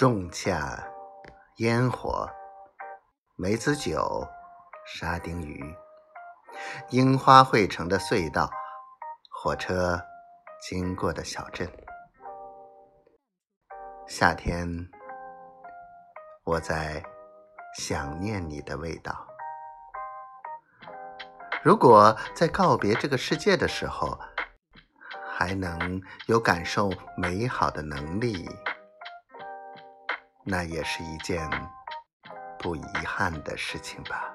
仲夏烟火、梅子酒、沙丁鱼，樱花汇成的隧道，火车经过的小镇。夏天，我在想念你的味道。如果在告别这个世界的时候，还能有感受美好的能力。那也是一件不遗憾的事情吧。